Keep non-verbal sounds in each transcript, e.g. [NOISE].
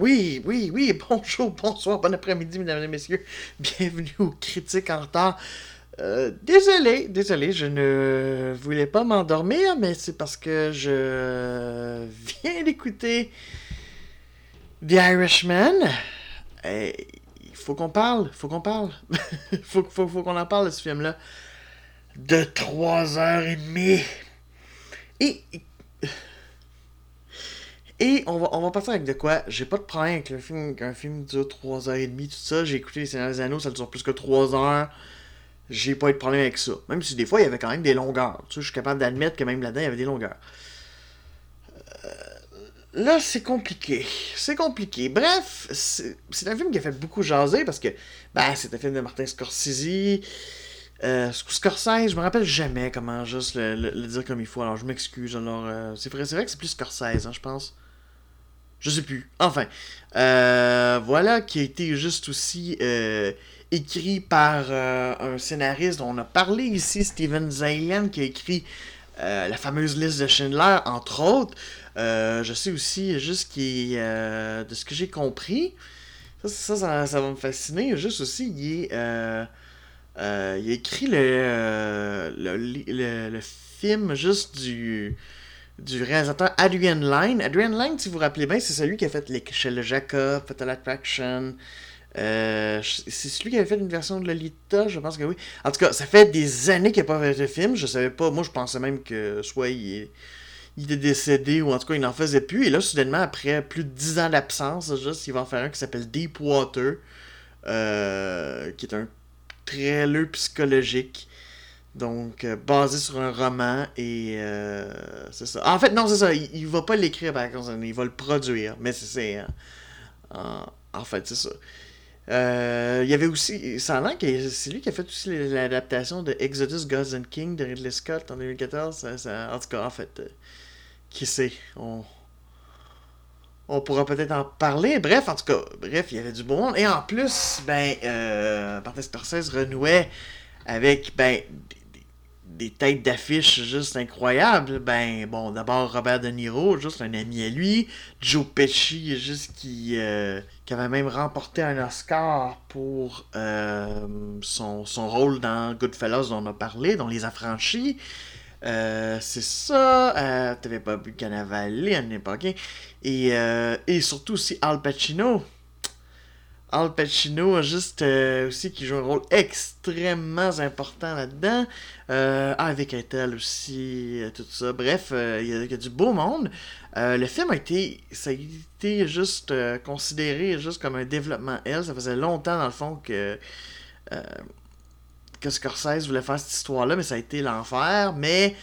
Oui, oui, oui, [LAUGHS] bonjour, bonsoir, bon après-midi, mesdames et messieurs. Bienvenue aux Critiques en retard. Euh, désolé, désolé, je ne voulais pas m'endormir, mais c'est parce que je viens d'écouter The Irishman. Il faut qu'on parle, faut qu'on parle. [LAUGHS] faut, faut, faut qu'on en parle de ce film-là. De 3h30. Et, et on va, on va partir avec de quoi? J'ai pas de problème avec le film, qu'un film dure 3h30, tout ça. J'ai écouté Les Seigneurs des Anneaux, ça dure plus que 3 heures. J'ai pas eu de problème avec ça. Même si des fois, il y avait quand même des longueurs. Tu sais, je suis capable d'admettre que même là-dedans, il y avait des longueurs. Euh, là, c'est compliqué. C'est compliqué. Bref, c'est un film qui a fait beaucoup jaser parce que, ben, c'est un film de Martin Scorsese. Euh, Scorsese, je me rappelle jamais comment juste le, dire comme il faut, alors je m'excuse. Alors, euh, c'est vrai, vrai que c'est plus Scorsese, hein, je pense. Je sais plus. Enfin, euh, voilà, qui a été juste aussi euh, écrit par euh, un scénariste dont on a parlé ici, Steven Zalian, qui a écrit la fameuse liste de Schindler, entre autres. je sais aussi, juste qui de ce que j'ai compris, ça ça, va me fasciner. Juste aussi, il a écrit le film juste du du réalisateur Adrian Lyne. Adrian Lyne, si vous vous rappelez bien, c'est celui qui a fait l'échelle Jacob, Fatal Attraction. Euh, c'est celui qui avait fait une version de Lolita, je pense que oui. En tout cas, ça fait des années qu'il n'a pas fait de film. Je savais pas. Moi, je pensais même que soit il est, il est décédé ou en tout cas, il n'en faisait plus. Et là, soudainement, après plus de 10 ans d'absence, il va en faire un qui s'appelle Deepwater, euh, qui est un thriller psychologique. Donc, euh, basé sur un roman et euh, c'est ça. En fait, non, c'est ça. Il, va pas l'écrire par contre, il va le produire. Mais c'est. En, en, fait, c'est ça. Euh, il y avait aussi. Ça a c'est lui qui a fait aussi l'adaptation de Exodus Gods and King de Ridley Scott en 2014. en tout cas, en fait, qui sait On, on pourra peut-être en parler. Bref, en tout cas, bref, il y avait du bon monde. Et en plus, ben, euh, Martin Scorsese renouait avec ben, des têtes d'affiche juste incroyables. Ben, bon, d'abord Robert De Niro, juste un ami à lui. Joe Pesci, juste qui, euh, qui avait même remporté un Oscar pour euh, son, son, rôle dans Goodfellas dont on a parlé, dans Les Affranchis. Euh, c'est ça. T'avais pas bu Cannavale à l'époque. Et, et surtout aussi Al Pacino Al Pacino, juste euh, aussi, qui joue un rôle extrêmement important là-dedans. Euh, avec Intel aussi, euh, tout ça. Bref, il y, a du beau monde. le film a été, ça a été juste considéré juste comme un développement L. Ça faisait longtemps, dans le fond, que, que Scorsese voulait faire cette histoire-là, mais ça a été l'enfer. Mais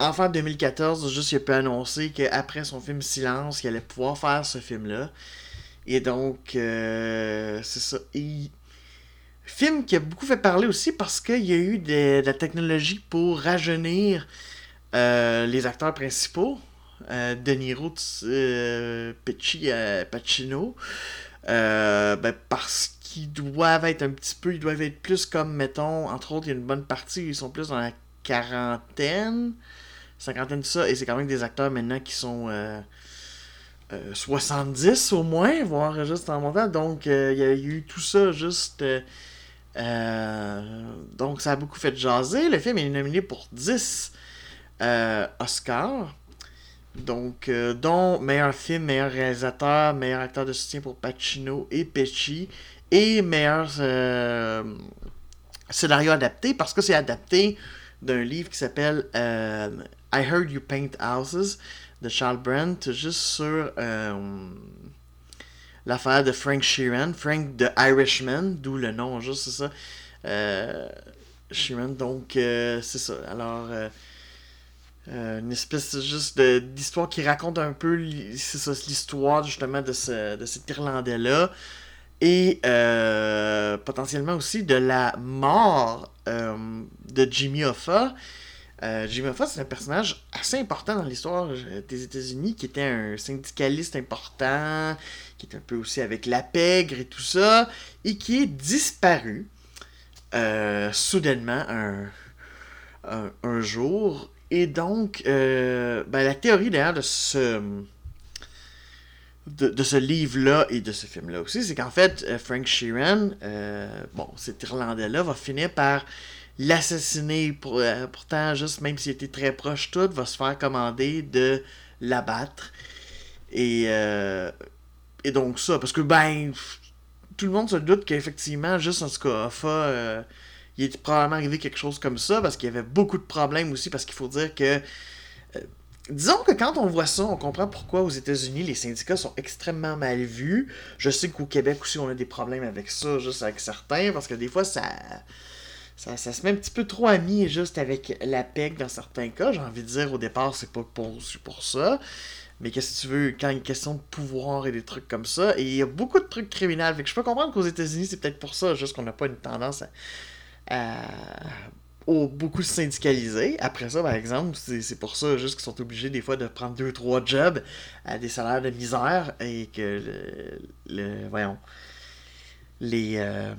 en fin 2014, juste, il a pu annoncer qu'après son film Silence, il allait pouvoir faire ce film-là. Et donc, euh, c'est ça. Et, film qui a beaucoup fait parler aussi parce qu'il y a eu de, la technologie pour rajeunir euh, les acteurs principaux. Euh, de Niro, euh, Pacino. Ben, parce qu'ils doivent être un petit peu, ils doivent être plus comme, mettons, entre autres, il y a une bonne partie, ils sont plus dans la quarantaine, cinquantaine, ça, et c'est quand même des acteurs maintenant qui sont 70 euh, au moins, voire juste en montant. Donc, euh, il y a eu tout ça juste. Euh, donc, ça a beaucoup fait jaser. Le film est nominé pour 10 Oscars. Donc, dont meilleur film, meilleur réalisateur, meilleur acteur de soutien pour Pacino et Pesci. Et meilleur scénario adapté, parce que c'est adapté d'un livre qui s'appelle I Heard You Paint Houses de Charles Brandt juste sur euh, l'affaire de Frank Sheeran, Frank the Irishman, d'où le nom, juste c'est ça. Euh, Sheeran, donc euh, c'est ça. Alors, une espèce juste d'histoire qui raconte un peu l'histoire justement de, ce, de cet Irlandais-là. Et potentiellement aussi de la mort de Jimmy Hoffa. Euh, Jimmy Hoffa, c'est un personnage assez important dans l'histoire des États-Unis, qui était un syndicaliste important, qui est un peu aussi avec la pègre et tout ça, et qui est disparu euh, soudainement un, jour. Et donc, ben, la théorie derrière de ce de, ce livre-là et de ce film-là aussi, c'est qu'en fait, euh, Frank Sheeran, euh, bon, cet Irlandais-là, va finir par l'assassiner, pour, euh, pourtant, juste même s'il était très proche tout, va se faire commander de l'abattre. Et, et donc ça, parce que ben, tout le monde se doute qu'effectivement, juste en tout cas, il est probablement arrivé quelque chose comme ça, parce qu'il y avait beaucoup de problèmes aussi, parce qu'il faut dire que Disons que quand on voit ça, on comprend pourquoi aux États-Unis les syndicats sont extrêmement mal vus. Je sais qu'au Québec aussi on a des problèmes avec ça, juste avec certains, parce que des fois ça, ça, se met un petit peu trop ami juste avec la PEC dans certains cas. J'ai envie de dire au départ c'est pas pour, pour ça. Mais qu'est-ce que tu veux, quand il y a une question de pouvoir et des trucs comme ça, et il y a beaucoup de trucs criminels. Fait que je peux comprendre qu'aux États-Unis, c'est peut-être pour ça, juste qu'on n'a pas une tendance à beaucoup syndicalisés. Après ça, par exemple, c'est pour ça juste qu'ils sont obligés des fois de prendre deux, trois jobs à des salaires de misère et que le, voyons les euh,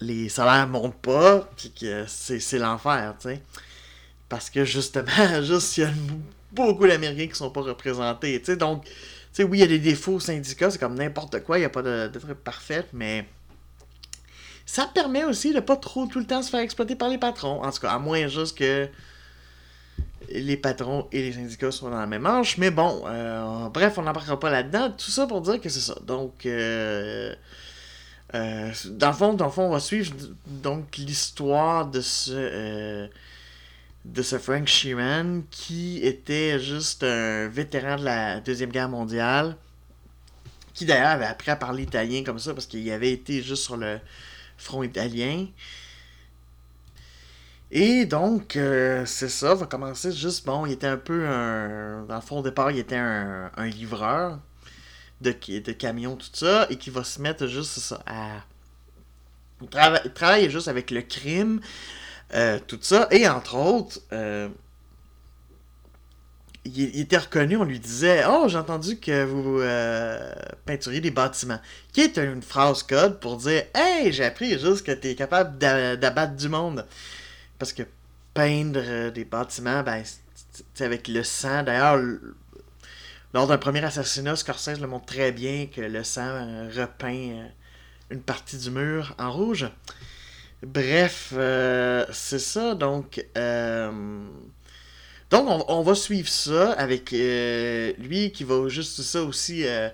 les salaires montent pas puis que c'est l'enfer, tu sais. Parce que justement, [LAUGHS] juste il y a beaucoup d'Américains qui sont pas représentés, tu sais. Donc, tu sais, oui, il y a des défauts syndicats, c'est comme n'importe quoi, il n'y a pas de, parfait, mais ça permet aussi de pas trop tout le temps se faire exploiter par les patrons. En tout cas, à moins juste que les patrons et les syndicats soient dans la même manche. Mais bon, euh, bref, on n'embarquera pas là-dedans. Tout ça pour dire que c'est ça. Donc, euh, euh, dans, le fond, dans le fond, on va suivre donc l'histoire de ce de ce Frank Sheeran qui était juste un vétéran de la Deuxième Guerre mondiale, qui d'ailleurs avait appris à parler italien comme ça parce qu'il avait été juste sur le front italien. Et donc, euh, c'est ça, va commencer juste, bon, il était un peu un... Dans le fond, au départ, il était un, livreur de, de camions, tout ça, et qui va se mettre juste ça, à... Il, travaille juste avec le crime, euh, tout ça, et entre autres, euh, il, était reconnu, on lui disait Oh, j'ai entendu que vous euh, peinturiez des bâtiments. Qui est une phrase code pour dire Hey, j'ai appris juste que tu es capable d'abattre du monde. Parce que peindre euh, des bâtiments, ben, c'est avec le sang. D'ailleurs, lors d'un premier assassinat, Scorsese le montre très bien que le sang euh, repeint une partie du mur en rouge. Bref, c'est ça. Donc, donc, on, va suivre ça avec euh, lui qui va juste ça aussi euh,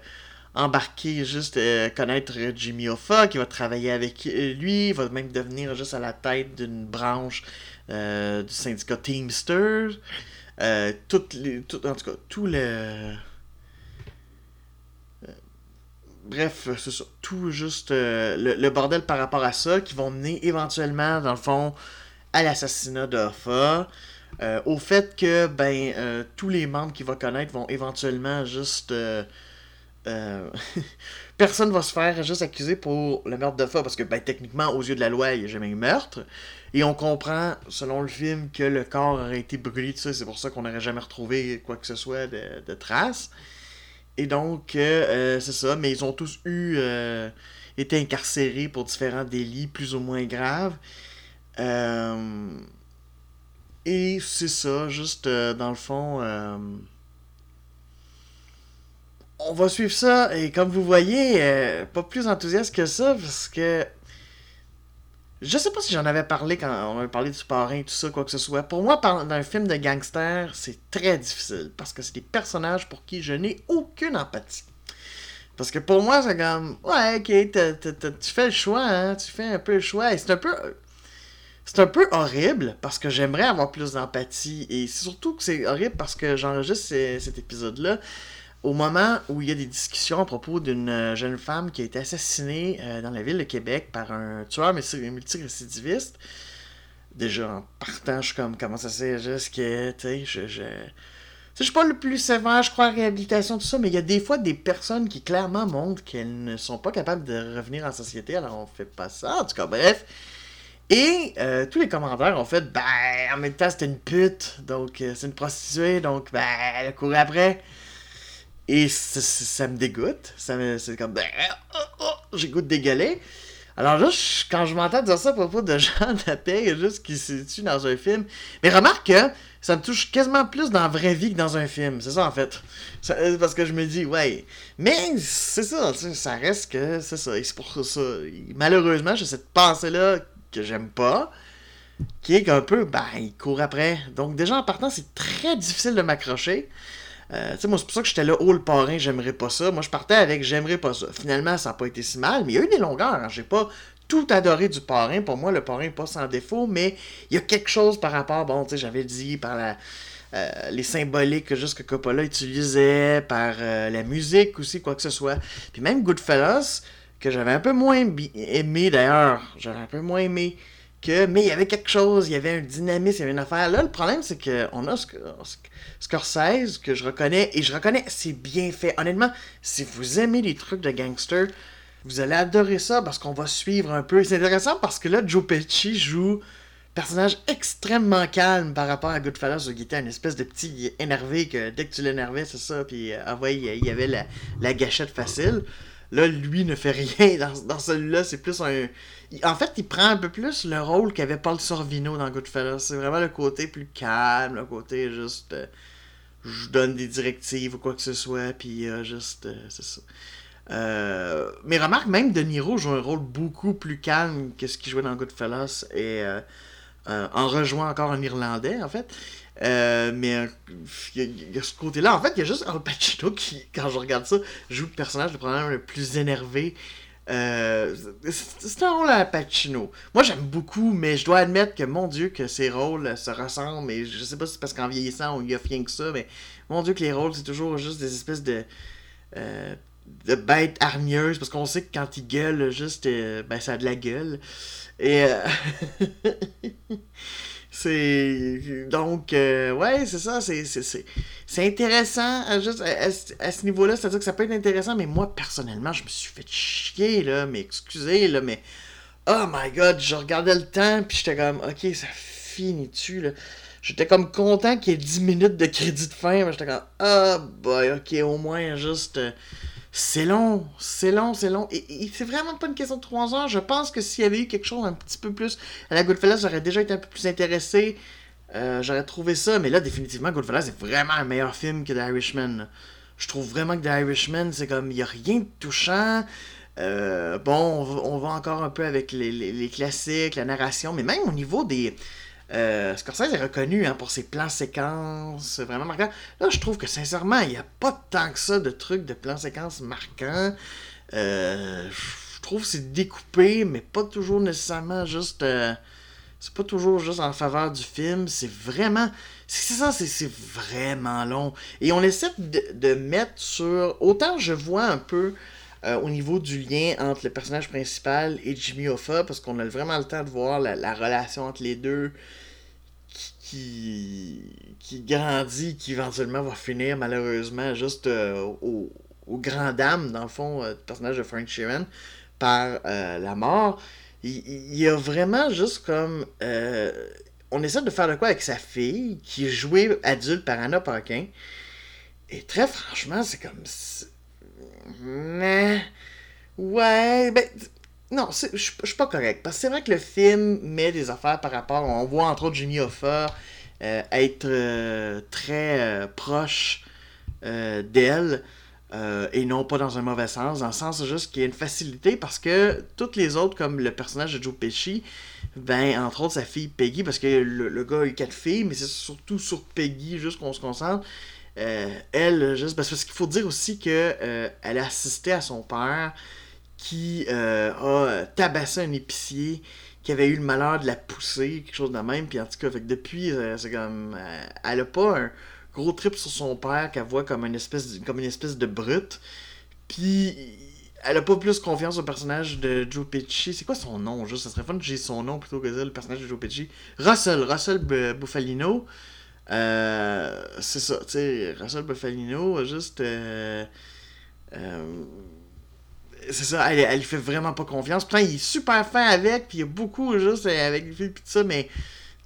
embarquer, juste euh, connaître Jimmy Hoffa, qui va travailler avec lui, va même devenir juste à la tête d'une branche du syndicat Teamsters. en tout cas, tout le. Bref, c'est ça. Tout juste le, bordel par rapport à ça qui vont mener éventuellement, dans le fond, à l'assassinat d'Hoffa. Euh, au fait que ben euh, tous les membres qu'il va connaître vont éventuellement juste euh, [LAUGHS] personne va se faire juste accuser pour le meurtre de parce que ben techniquement aux yeux de la loi il n'y a jamais eu meurtre et on comprend selon le film que le corps aurait été brûlé tout ça c'est pour ça qu'on n'aurait jamais retrouvé quoi que ce soit de, traces et donc c'est ça mais ils ont tous eu été incarcérés pour différents délits plus ou moins graves euh, et c'est ça, juste euh, dans le fond. Euh, on va suivre ça, et comme vous voyez, euh, pas plus enthousiaste que ça, parce que. Je sais pas si j'en avais parlé quand on avait parlé du parrain, tout ça, quoi que ce soit. Pour moi, dans un film de gangster, c'est très difficile, parce que c'est des personnages pour qui je n'ai aucune empathie. Parce que pour moi, c'est comme, ouais, ok, tu fais le choix, hein, tu fais un peu le choix, et c'est un peu c'est un peu horrible parce que j'aimerais avoir plus d'empathie et surtout que c'est horrible parce que j'enregistre cet épisode-là au moment où il y a des discussions à propos d'une euh, jeune femme qui a été assassinée euh, dans la ville de Québec par un tueur multirécidiviste. Déjà, en partant, je suis comme, comment ça c'est juste que, tu sais, je, je... Suis pas le plus sévère, je crois, à réhabilitation, tout ça, mais il y a des fois des personnes qui clairement montrent qu'elles ne sont pas capables de revenir en société, alors on fait pas ça. En tout cas, bref, et euh, tous les commentaires ont fait, ben, en même temps, c'était une pute, donc c'est une prostituée, donc, ben, elle a couru après. Et ça me dégoûte. Ça c'est comme, ben, oh, oh, j'ai goût de dégueuler. Alors là, quand je m'entends dire ça à propos de [LAUGHS] Jean Tapé, juste qui se situe dans un film. Mais remarque que ça me touche quasiment plus dans la vraie vie que dans un film. C'est ça, en fait. Euh, parce que je me dis, ouais. Mais c'est ça, ça reste que c'est ça. C'est pour ça. Malheureusement, j'ai cette pensée-là que j'aime pas. Qui est qu'un peu, ben, il court après. Donc, déjà en partant, c'est très difficile de m'accrocher. Euh, moi, c'est pour ça que j'étais là, oh, le parrain, j'aimerais pas ça. Moi, je partais avec, j'aimerais pas ça. Finalement, ça n'a pas été si mal, mais il y a eu des longueurs. Hein. J'ai pas tout adoré du parrain. Pour moi, le parrain n'est pas sans défaut, mais il y a quelque chose par rapport, bon, tu sais, j'avais dit par la. Euh, les symboliques que juste que Coppola utilisait, par euh, la musique aussi, quoi que ce soit. Puis même Goodfellas, que j'avais un peu moins aimé d'ailleurs, j'avais un peu moins aimé que, mais il y avait quelque chose, il y avait un dynamisme, il y avait une affaire. Là, le problème, c'est qu'on a Scorsese, que je reconnais, et je reconnais, c'est bien fait. Honnêtement, si vous aimez les trucs de gangster, vous allez adorer ça parce qu'on va suivre un peu. C'est intéressant parce que là, Joe Pesci joue personnage extrêmement calme par rapport à Goodfellas, qui était une espèce de petit énervé que dès que tu l'énervais, c'est ça, puis euh, ah ouais, il y avait la, la gâchette facile. Là, lui ne fait rien [LAUGHS] dans, dans celui-là. C'est plus un. En fait, il prend un peu plus le rôle qu'avait Paul Sorvino dans Goodfellas. C'est vraiment le côté plus calme, le côté juste. Euh, je donne des directives ou quoi que ce soit, puis euh, juste. Euh, c'est ça. mais remarque, même De Niro joue un rôle beaucoup plus calme que ce qu'il jouait dans Goodfellas et en rejoint encore un Irlandais, en fait. Euh, mais il y, a ce côté-là. En fait, il y a juste Al Pacino qui, quand je regarde ça, joue le personnage le problème le plus énervé. Euh, c'est un rôle à Pacino. Moi, j'aime beaucoup, mais je dois admettre que, mon Dieu, que ces rôles se ressemblent. Et je sais pas si c'est parce qu'en vieillissant, on y a rien que ça, mais mon Dieu, que les rôles, c'est toujours juste des espèces de. Euh, de bêtes hargneuses, parce qu'on sait que quand il gueule, juste, ben, ça a de la gueule. Et. [LAUGHS] C'est. Donc, euh, ouais, c'est ça. C'est, c'est, intéressant à, juste à, ce niveau-là. C'est-à-dire que ça peut être intéressant, mais moi, personnellement, je me suis fait chier, là. Mais excusez, là, mais. Oh my god, je regardais le temps, puis j'étais comme, ok, ça finit-tu, là. J'étais comme content qu'il y ait 10 minutes de crédit de fin, mais j'étais comme, ah, oh boy, ok, au moins, juste. C'est long, c'est long, c'est long. Et, c'est vraiment pas une question de 3 heures. Je pense que s'il y avait eu quelque chose un petit peu plus à la Goodfellas, j'aurais déjà été un peu plus intéressé. Euh, j'aurais trouvé ça, mais là, définitivement, Goodfellas est vraiment un meilleur film que The Irishman. Je trouve vraiment que The Irishman, c'est comme, il n'y a rien de touchant. Euh, bon, on va, encore un peu avec les, classiques, la narration, mais même au niveau des, euh, Scorsese est reconnu hein, pour ses plans séquences vraiment marquants. Là, je trouve que sincèrement, il n'y a pas tant que ça de trucs de plans séquences marquants. Euh, je trouve que c'est découpé, mais pas toujours nécessairement juste. Euh, c'est pas toujours juste en faveur du film. C'est vraiment. C'est ça, c'est vraiment long. Et on essaie de, mettre sur. Autant je vois un peu. Au niveau du lien entre le personnage principal et Jimmy Hoffa, parce qu'on a vraiment le temps de voir la relation entre les deux, qui, qui grandit, qui éventuellement va finir malheureusement juste euh, au, grand dame, dans le fond, euh, du personnage de Frank Sheeran, par euh, la mort. Il, y a vraiment juste comme. on essaie de faire de quoi avec sa fille, qui est jouée adulte par Anna Paquin. Et très franchement, c'est comme. Mais. Ouais, ben non, je suis pas correct. Parce que c'est vrai que le film met des affaires par rapport. On voit entre autres Jimmy Hoffa euh, être euh, très euh, proche d'elle. et non pas dans un mauvais sens, dans le sens juste qu'il y a une facilité parce que toutes les autres, comme le personnage de Joe Pesci, ben, entre autres sa fille Peggy, parce que le, gars a eu quatre filles, mais c'est surtout sur Peggy, juste qu'on se concentre. Elle, juste parce qu'il faut dire aussi que elle a assisté à son père qui euh, a tabassé un épicier qui avait eu le malheur de la pousser, quelque chose de même. Puis en tout cas, depuis, euh, c'est comme. Euh, elle a pas un gros trip sur son père qu'elle voit comme une espèce de, comme une espèce de brute. Puis elle a pas plus confiance au personnage de Joe Pesci. C'est quoi son nom juste? Ça serait fun que j'ai son nom plutôt que dire le personnage de Joe Pesci. Russell, Russell Buffalino. C'est ça, tu sais, Russell Buffalino, juste c'est ça, elle, elle fait vraiment pas confiance. Putain, il est super fin avec, puis il y a beaucoup juste avec les filles, pis tout ça, mais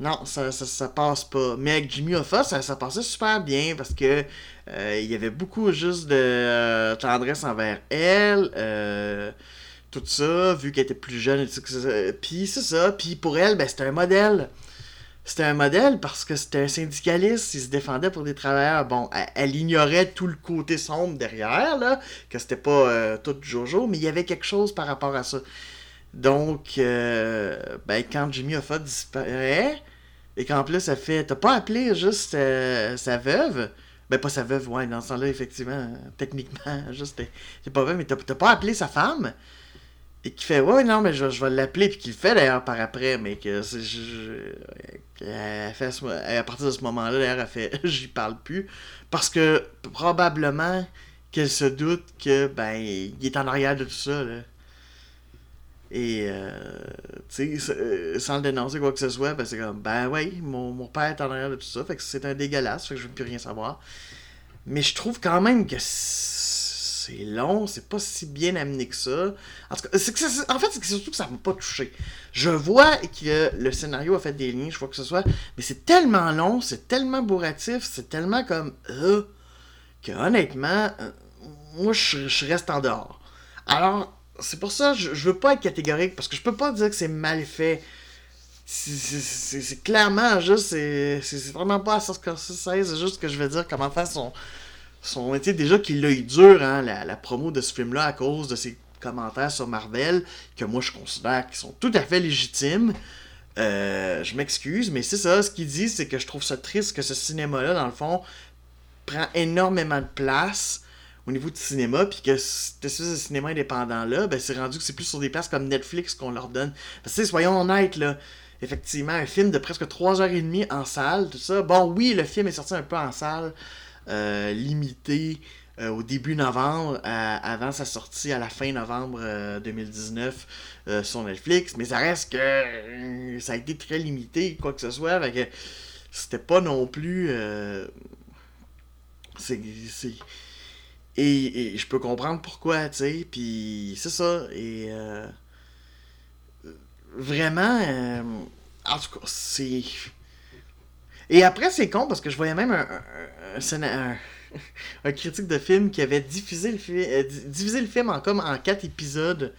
non, ça, ça, passe pas. Mais avec Jimmy Hoffa, ça, ça passait super bien parce que euh, il y avait beaucoup juste de euh, tendresse envers elle. Euh, tout ça, vu qu'elle était plus jeune. et tout ça. Puis c'est ça. Puis pour elle, ben, c'était un modèle. C'était un modèle parce que c'était un syndicaliste, il se défendait pour des travailleurs. Bon, elle, ignorait tout le côté sombre derrière, là, que c'était pas euh, tout Jojo, mais il y avait quelque chose par rapport à ça. Donc, euh, ben, quand Jimmy Hoffa disparaît, et qu'en plus, elle fait T'as pas appelé juste euh, sa veuve? Ben, pas sa veuve, ouais, dans ce temps-là, effectivement, techniquement, [LAUGHS] juste, c'est pas vrai, mais t'as pas appelé sa femme? Et qui fait ouais non mais je, je vais l'appeler puis qu'il le fait d'ailleurs par après mais que c'est elle à partir de ce moment-là d'ailleurs elle fait [LAUGHS] j'y parle plus parce que probablement qu'elle se doute que ben il est en arrière de tout ça là. et euh, tu sais s- sans le dénoncer quoi que ce soit ben c'est comme ben ouais mon, mon père est en arrière de tout ça fait que c'est un dégueulasse fait que je veux plus rien savoir mais je trouve quand même que c'est long, c'est pas si bien amené que ça. En, fait, c'est surtout que ça m'a pas touché. Je vois que le scénario a fait des lignes, je vois que ce soit, mais c'est tellement long, c'est tellement bourratif, c'est tellement comme euh, que honnêtement, euh, moi je, reste en dehors. Alors, c'est pour ça, je, je veux pas être catégorique parce que je peux pas dire que c'est mal fait. C'est- clairement juste, c'est vraiment pas à Scorsese, c'est juste que je veux dire comment faire son, son déjà qu'il l'a eu dur, hein, la, promo de ce film-là, à cause de ses commentaires sur Marvel, que moi je considère qu'ils sont tout à fait légitimes. Euh, je m'excuse, mais c'est ça, ce qu'il dit, c'est que je trouve ça triste que ce cinéma-là, dans le fond, prend énormément de place au niveau du cinéma, puis que cette espèce de cinéma indépendant-là, ben, c'est rendu que c'est plus sur des places comme Netflix qu'on leur donne. Parce que, soyons honnêtes, là, effectivement, un film de presque 3h30 en salle, tout ça. Bon, oui, le film est sorti un peu en salle, euh, limité euh, au début novembre, avant sa sortie à la fin novembre euh, 2019 euh, sur Netflix, mais ça reste que ça a été très limité, quoi que ce soit, que c'était pas non plus... c'est... Et, je peux comprendre pourquoi, tu sais, puis c'est ça, et... vraiment, en tout cas, c'est... Et après, c'est con parce que je voyais même un, un, [LAUGHS] critique de film qui avait diffusé le, fi- euh, di- divisé le film en comme en quatre épisodes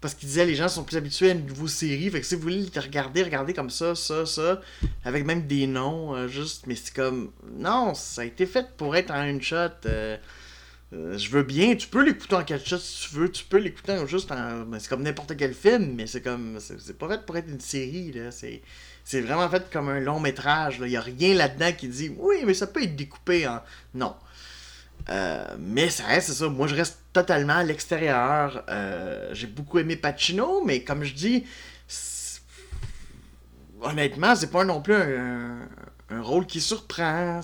parce qu'il disait les gens sont plus habitués à une nouvelle série. Fait que si vous voulez le regarder, regardez comme ça, ça, ça, avec même des noms, euh, juste. Mais c'est comme. Non, ça a été fait pour être en une shot. euh, je veux bien, tu peux l'écouter en quatre shots si tu veux, tu peux l'écouter juste en. ben, c'est comme n'importe quel film, mais c'est comme. C'est pas fait pour être une série, là. C'est. C'est vraiment fait comme un long métrage. Il n'y a rien là-dedans qui dit oui, mais ça peut être découpé en. Non. Euh, mais ça reste, c'est ça. Moi, je reste totalement à l'extérieur. Euh, J'ai beaucoup aimé Pacino, mais comme je dis, honnêtement, c'est pas non plus un, rôle qui surprend.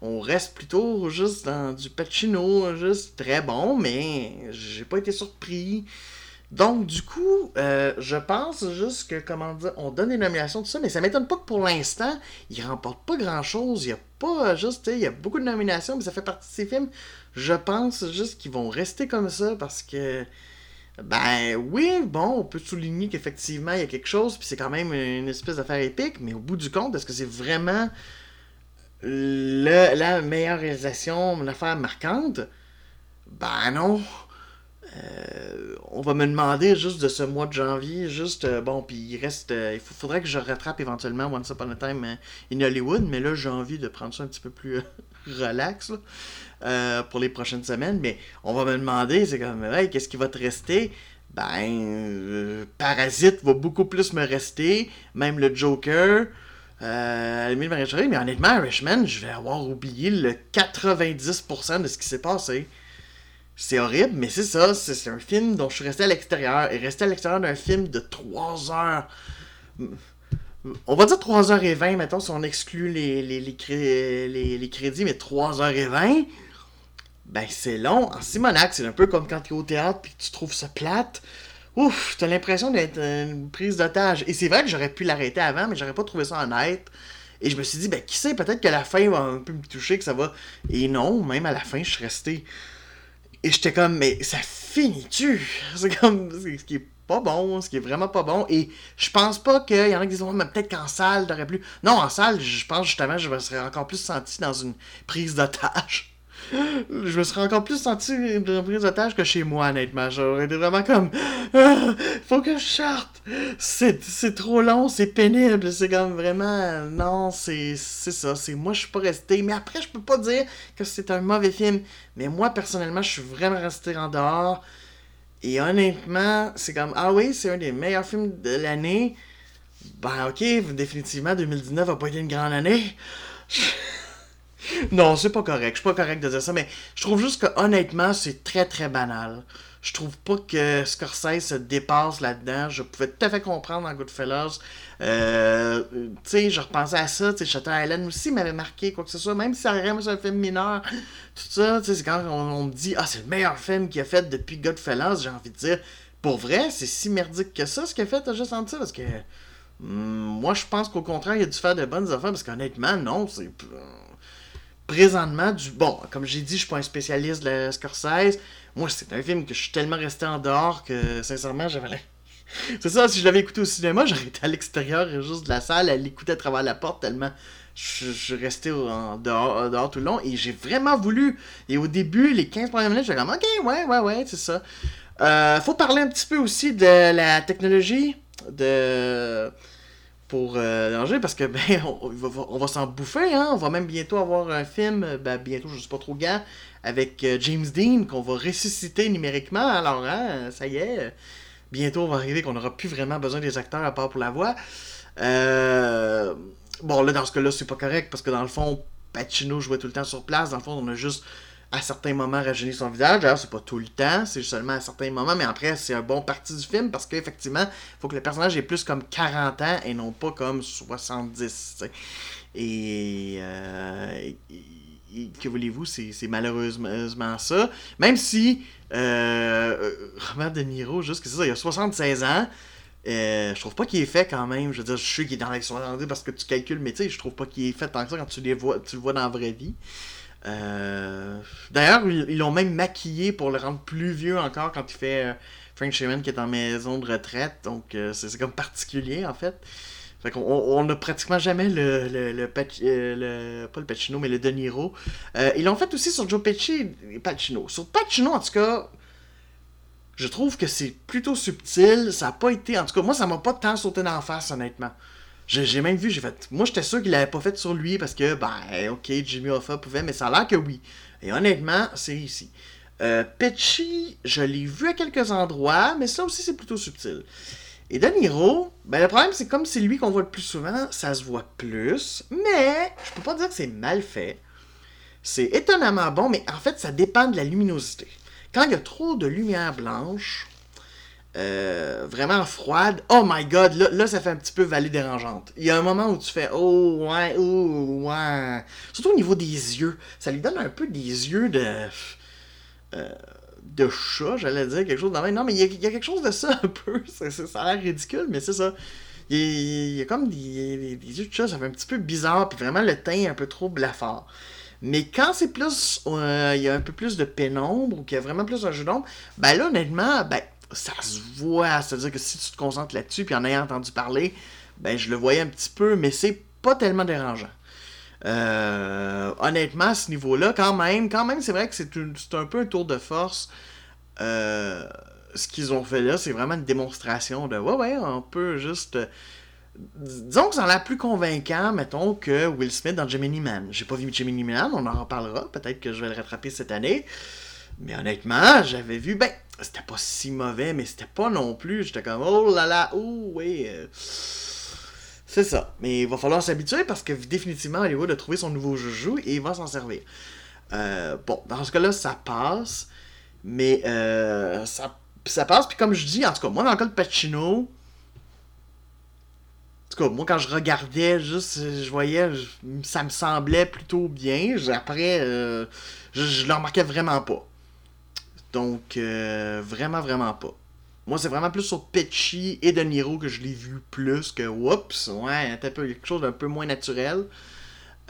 On reste plutôt juste dans du Pacino, juste très bon, mais j'ai pas été surpris. Donc, du coup, euh, je pense juste que, comment dire, on donne des nominations, tout ça, mais ça m'étonne pas que pour l'instant, il remporte pas grand chose. Il y a pas euh, juste, il y a beaucoup de nominations, mais ça fait partie de ces films. Je pense juste qu'ils vont rester comme ça parce que, ben oui, bon, on peut souligner qu'effectivement, il y a quelque chose, puis c'est quand même une espèce d'affaire épique, mais au bout du compte, est-ce que c'est vraiment la meilleure réalisation, une affaire marquante? Ben non. Euh, on va me demander juste de ce mois de janvier, juste, euh, bon, puis il reste, euh, il faudrait que je rattrape éventuellement Once Upon a Time in Hollywood, mais là j'ai envie de prendre ça un petit peu plus [LAUGHS] relax pour les prochaines semaines, mais on va me demander, c'est comme, hey, qu'est-ce qui va te rester? Ben, Parasite va beaucoup plus me rester, même le Joker, euh, mais honnêtement, Irishman, je vais avoir oublié le 90% de ce qui s'est passé. C'est horrible, mais c'est ça, c'est un film dont je suis resté à l'extérieur. Et rester à l'extérieur d'un film de 3 heures. On va dire 3h20, mettons, si on exclut les, les, les, les- les crédits, mais 3h20, ben c'est long. En Simonac, c'est un peu comme quand tu es au théâtre puis que tu trouves ça plate. Ouf, t'as l'impression d'être une prise d'otage. Et c'est vrai que j'aurais pu l'arrêter avant, mais j'aurais pas trouvé ça honnête. Et je me suis dit, ben qui sait, peut-être que la fin va un peu me toucher, que ça va. Et non, même à la fin, je suis resté. Et j'étais comme, mais ça finit-tu? C'est comme, ce qui est pas bon, ce qui est vraiment pas bon. Et je pense pas qu'il y en a qui disent, mais peut-être qu'en salle, t'aurais plus. Non, en salle, je pense justement, je me serais encore plus senti dans une prise d'otage. Je me serais encore plus senti prise d'otage que chez moi, honnêtement. J'aurais été vraiment comme. Ah, faut que je sorte! C'est trop long, c'est pénible. C'est comme vraiment. Non, c'est ça. C'est Moi, je suis pas resté. Mais après, je peux pas dire que c'est un mauvais film. Mais moi, personnellement, je suis vraiment resté en dehors. Et honnêtement, c'est comme. Ah oui, c'est un des meilleurs films de l'année. Ben, ok, définitivement, 2019 va pas été une grande année. [LAUGHS] [LAUGHS] non, c'est pas correct. Je suis pas correct de dire ça, mais je trouve juste que honnêtement, c'est très très banal. Je trouve pas que Scorsese se dépasse là-dedans. Je pouvais tout à fait comprendre dans Goodfellas. Euh, tu sais, je repensais à ça. Tu sais, Shutter Island aussi m'avait marqué, quoi que ce soit. Même si ça reste un film mineur. Tout ça, tu sais, c'est quand on, me dit, ah, c'est le meilleur film qu'il a fait depuis Goodfellas. J'ai envie de dire, pour vrai, c'est si merdique que ça, ce qu'il a fait, t'as juste senti Parce que. Hmm, moi, je pense qu'au contraire, il a dû faire de bonnes affaires. Parce qu'honnêtement, non, c'est présentement du. Bon, comme j'ai dit, je suis pas un spécialiste de la Scorsese. Moi, c'est un film que je suis tellement resté en dehors que, sincèrement, j'avais. [LAUGHS] c'est ça, si je l'avais écouté au cinéma, [LAUGHS] j'aurais été à l'extérieur juste de la salle, à l'écouter à travers la porte, tellement je, suis resté en dehors, dehors, tout le long. Et j'ai vraiment voulu. Et au début, les 15 premières minutes, j'étais comme, ok, ouais, ouais, ouais, c'est ça. Euh, faut parler un petit peu aussi de la technologie. De pour euh, danger parce que [LAUGHS] ben on, va, s'en bouffer hein. On va même bientôt avoir un film ben bientôt je sais pas trop gars avec euh, James Dean qu'on va ressusciter numériquement. Alors hein, ça y est bientôt on va arriver qu'on n'aura plus vraiment besoin des acteurs à part pour la voix. Euh, bon là dans ce cas là c'est pas correct parce que dans le fond Pacino jouait tout le temps sur place. Dans le fond on a juste à certains moments rajeunir son visage. D'ailleurs, c'est pas tout le temps, c'est seulement à certains moments, mais après, c'est un bon parti du film parce qu'effectivement, il faut que le personnage ait plus comme 40 ans et non pas comme 70. Et, euh, que voulez-vous, c'est malheureusement ça. Même si euh, Robert De Niro, juste que c'est ça, il a 76 ans. Euh, je trouve pas qu'il est fait quand même. Je veux dire, je sais qu'il est dans les 70 parce que tu calcules, mais tu sais, je trouve pas qu'il est fait tant que ça quand tu, les vois, tu le vois dans la vraie vie. Euh, d'ailleurs, ils l'ont même maquillé pour le rendre plus vieux encore quand il fait euh, Frank Sherman qui est en maison de retraite. Donc, euh, c'est comme particulier en fait. Fait qu'on on n'a pratiquement jamais le, le, le, Pas le Pacino, mais le De Niro. ils l'ont fait aussi sur Joe Pesci et Pacino. Sur Pacino, en tout cas, je trouve que c'est plutôt subtil. Ça n'a pas été. En tout cas, moi, ça m'a pas tant sauté la face, honnêtement. J'ai même vu, j'ai fait. Moi, j'étais sûr qu'il l'avait pas fait sur lui parce que, ben, ok, Jimmy Hoffa pouvait, mais ça a l'air que oui. Et honnêtement, c'est ici. Euh, Petchy, je l'ai vu à quelques endroits, mais ça aussi, c'est plutôt subtil. Et De Niro, ben, le problème, c'est comme c'est lui qu'on voit le plus souvent, ça se voit plus, mais je peux pas dire que c'est mal fait. C'est étonnamment bon, mais en fait, ça dépend de la luminosité. Quand il y a trop de lumière blanche, euh, vraiment froide. Oh my god, là, ça fait un petit peu vallée dérangeante. Il y a un moment où tu fais oh ouais, oh ouais. Surtout au niveau des yeux. Ça lui donne un peu des yeux de. Euh, de chat, j'allais dire quelque chose. Non, mais il y, a, quelque chose de ça un peu. [LAUGHS] Ça, a l'air ridicule, mais c'est ça. Il y, a, comme des, yeux de chat, ça fait un petit peu bizarre, puis vraiment le teint un peu trop blafard. Mais quand c'est plus. Euh, il y a un peu plus de pénombre, ou qu'il y a vraiment plus un jeu d'ombre, ben là, honnêtement, ben ça se voit. C'est-à-dire que si tu te concentres là-dessus, puis en ayant entendu parler, ben je le voyais un petit peu, mais c'est pas tellement dérangeant. Euh, honnêtement, à ce niveau-là, quand même, quand même, c'est vrai que c'est un peu un tour de force. Euh, ce qu'ils ont fait là, c'est vraiment une démonstration de ouais, ouais, on peut juste. disons que ça a plus convaincant, mettons, que Will Smith dans Gemini Man. J'ai pas vu Gemini Man, on en reparlera. Peut-être que je vais le rattraper cette année. Mais honnêtement, j'avais vu, ben, c'était pas si mauvais, mais c'était pas non plus. J'étais comme, oh là là, oh, oui. Euh, c'est ça. Mais il va falloir s'habituer parce que définitivement, Hollywood a trouvé son nouveau joujou et il va s'en servir. Euh, bon, dans ce cas-là, ça passe. Mais euh, ça, ça passe. Puis comme je dis, en tout cas, moi, dans le cas de Pacino, en tout cas, moi, quand je regardais, juste, je voyais, ça me semblait plutôt bien. Après, je, je le remarquais vraiment pas. Donc, euh, vraiment, vraiment pas. Moi, c'est vraiment plus sur Petchy et De Niro que je l'ai vu plus que Whoops. Ouais, un peu, quelque chose d'un peu moins naturel.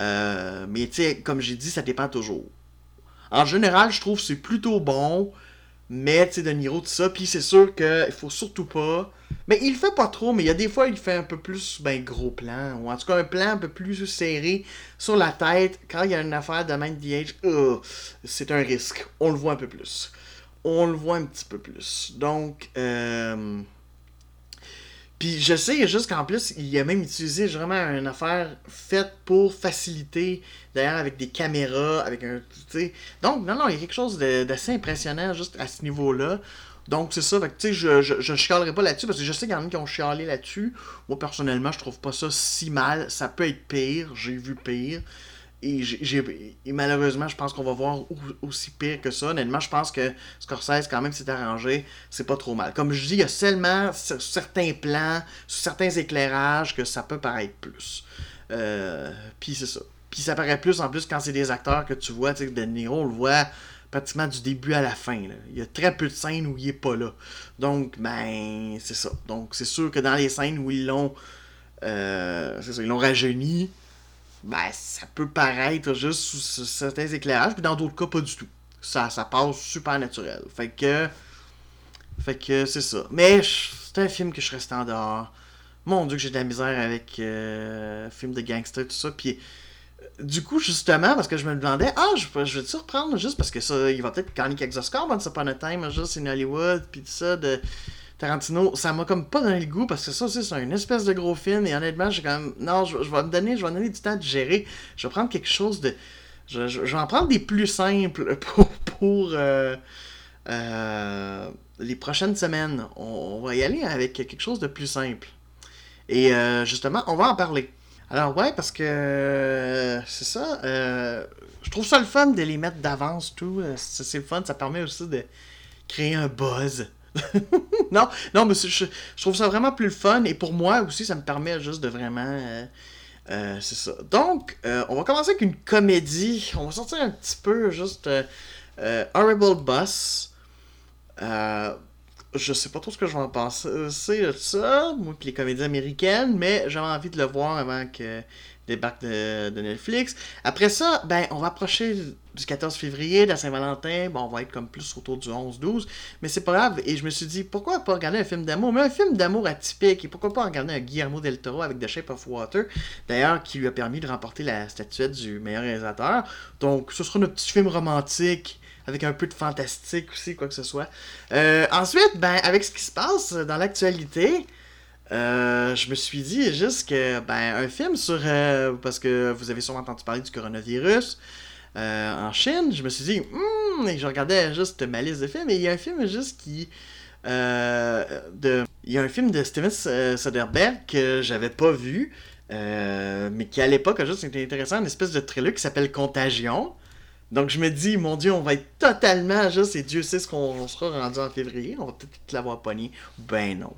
Euh, mais tu sais, comme j'ai dit, ça dépend toujours. En général, je trouve que c'est plutôt bon, Mais, tu sais, De Niro, tout ça. Puis c'est sûr qu'il faut surtout pas. Mais il fait pas trop, mais il y a des fois, il fait un peu plus, ben, gros plan. Ou en tout cas, un plan un peu plus serré sur la tête. Quand il y a une affaire de the Age, euh, c'est un risque. On le voit un peu plus. On le voit un petit peu plus. Donc, euh. Puis je sais juste qu'en plus, il a même utilisé vraiment une affaire faite pour faciliter, d'ailleurs avec des caméras, avec un. sais Donc, non, non, il y a quelque chose d'assez impressionnant juste à ce niveau-là. Donc, c'est ça. Fait que, tu sais, je, je, je chialerai pas là-dessus parce que je sais qu'il y en a qui ont chialé là-dessus. Moi, personnellement, je trouve pas ça si mal. Ça peut être pire. J'ai vu pire. Et, j'ai, malheureusement, je pense qu'on va voir aussi pire que ça. Honnêtement, je pense que Scorsese, quand même, s'est arrangé. C'est pas trop mal. Comme je dis, il y a seulement certains plans, certains éclairages que ça peut paraître plus. Euh, Puis c'est ça. Puis ça paraît plus en plus quand c'est des acteurs que tu vois. Tu sais, De Niro, on le voit pratiquement du début à la fin. Il y a très peu de scènes où il est pas là. Donc, ben, c'est ça. Donc, c'est sûr que dans les scènes où ils l'ont. Euh, c'est ça, ils l'ont rajeuni ben, ça peut paraître juste sous certains éclairages, puis dans d'autres cas, pas du tout. Ça, ça passe super naturel. Fait que. Fait que c'est ça. Mais c'est un film que je reste en dehors. Mon dieu, que j'ai de la misère avec euh, film de gangster, tout ça. Puis du coup, justement, parce que je me demandais, ah, je, je vais-tu reprendre juste parce que ça, il va peut-être gagner quelques Oscars Once Upon a Time, juste in Hollywood, puis tout ça, de Tarantino, ça m'a comme pas donné le goût parce que ça aussi, c'est une espèce de gros film et honnêtement, j'ai quand. Non, je, vais me donner, je vais donner du temps de gérer. Je vais prendre quelque chose de. Je, vais en prendre des plus simples [LAUGHS] pour, pour euh, euh, les prochaines semaines. On, va y aller avec quelque chose de plus simple. Et euh, justement, on va en parler. Alors ouais, parce que c'est ça. je trouve ça le fun de les mettre d'avance, tout. c'est le fun, ça permet aussi de créer un buzz. [LAUGHS] non, non, mais je, trouve ça vraiment plus le fun et pour moi aussi, ça me permet juste de vraiment. Euh, euh, c'est ça. Donc, euh, on va commencer avec une comédie. On va sortir un petit peu juste Horrible Boss. je sais pas trop ce que je vais en penser de ça, moi les comédies américaines, mais j'avais envie de le voir avant que débarque de, de, Netflix. Après ça, ben, on va approcher du 14 février, de la Saint-Valentin. Bon, on va être comme plus autour du 11-12. Mais c'est pas grave. Et je me suis dit, pourquoi pas regarder un film d'amour? Mais un film d'amour atypique. Et pourquoi pas regarder un Guillermo del Toro avec The Shape of Water. D'ailleurs, qui lui a permis de remporter la statuette du meilleur réalisateur. Donc, ce sera notre petit film romantique avec un peu de fantastique aussi, quoi que ce soit. Euh, ensuite, ben, avec ce qui se passe dans l'actualité, euh, je me suis dit juste que ben un film sur euh, parce que vous avez sûrement entendu parler du coronavirus euh, en Chine, je me suis dit hmm, et je regardais juste ma liste de films et il y a un film juste qui de il y a un film de Steven Soderbergh que j'avais pas vu mais qui à l'époque a juste été intéressant, une espèce de thriller qui s'appelle Contagion. Donc je me dis, mon Dieu, on va être totalement juste, et Dieu sait ce qu'on sera rendu en février, on va peut-être l'avoir pogné. Ben non,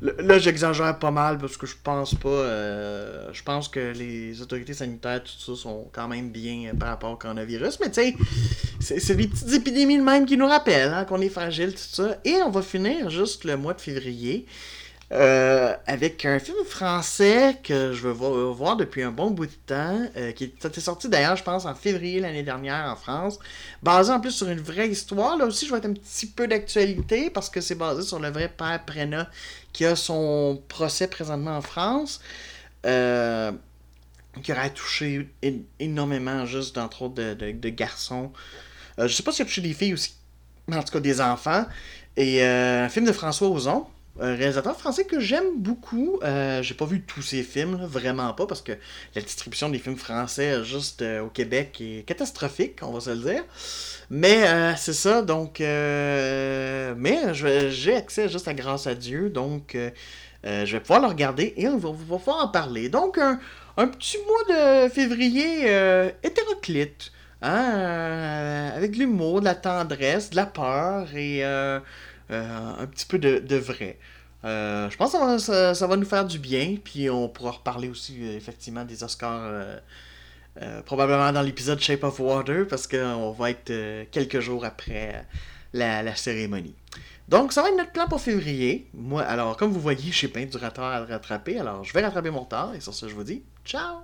là j'exagère pas mal parce que je pense pas, euh, je pense que les autorités sanitaires, tout ça, sont quand même bien par rapport au coronavirus, mais tu sais, c'est des petites épidémies de même qui nous rappellent hein, qu'on est fragile, tout ça. Et on va finir juste le mois de février. Euh, avec un film français que je veux voir, depuis un bon bout de temps, euh, qui était sorti d'ailleurs, je pense, en février l'année dernière en France, basé en plus sur une vraie histoire. Là aussi, je vais être un petit peu d'actualité parce que c'est basé sur le vrai père Prena qui a son procès présentement en France. Euh, qui aurait touché énormément, juste d'entre autres, de, garçons. je sais pas s'il a touché des filles aussi, mais en tout cas des enfants. Et un film de François Ozon, un réalisateur français que j'aime beaucoup. Euh, j'ai pas vu tous ses films, vraiment pas, parce que la distribution des films français juste euh, au Québec est catastrophique, on va se le dire. Mais euh, c'est ça, donc. mais j'ai accès juste à grâce à Dieu, donc je vais pouvoir le regarder et on va, pouvoir en parler. Donc, un, un petit mois de février hétéroclite, hein, avec de l'humour, de la tendresse, de la peur et un petit peu de, vrai. Euh, je pense que ça va, nous faire du bien, puis on pourra reparler aussi euh, effectivement des Oscars probablement dans l'épisode Shape of Water, parce qu'on va être quelques jours après la, cérémonie. Donc, ça va être notre plan pour février. Moi, alors, comme vous voyez, j'ai plein du retard à rattraper, alors je vais rattraper mon retard, et sur ce, je vous dis ciao!